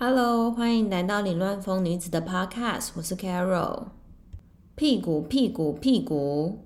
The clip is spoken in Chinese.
hello 欢迎来到凌乱风女子的 podcast 我是 carol 屁股屁股屁股。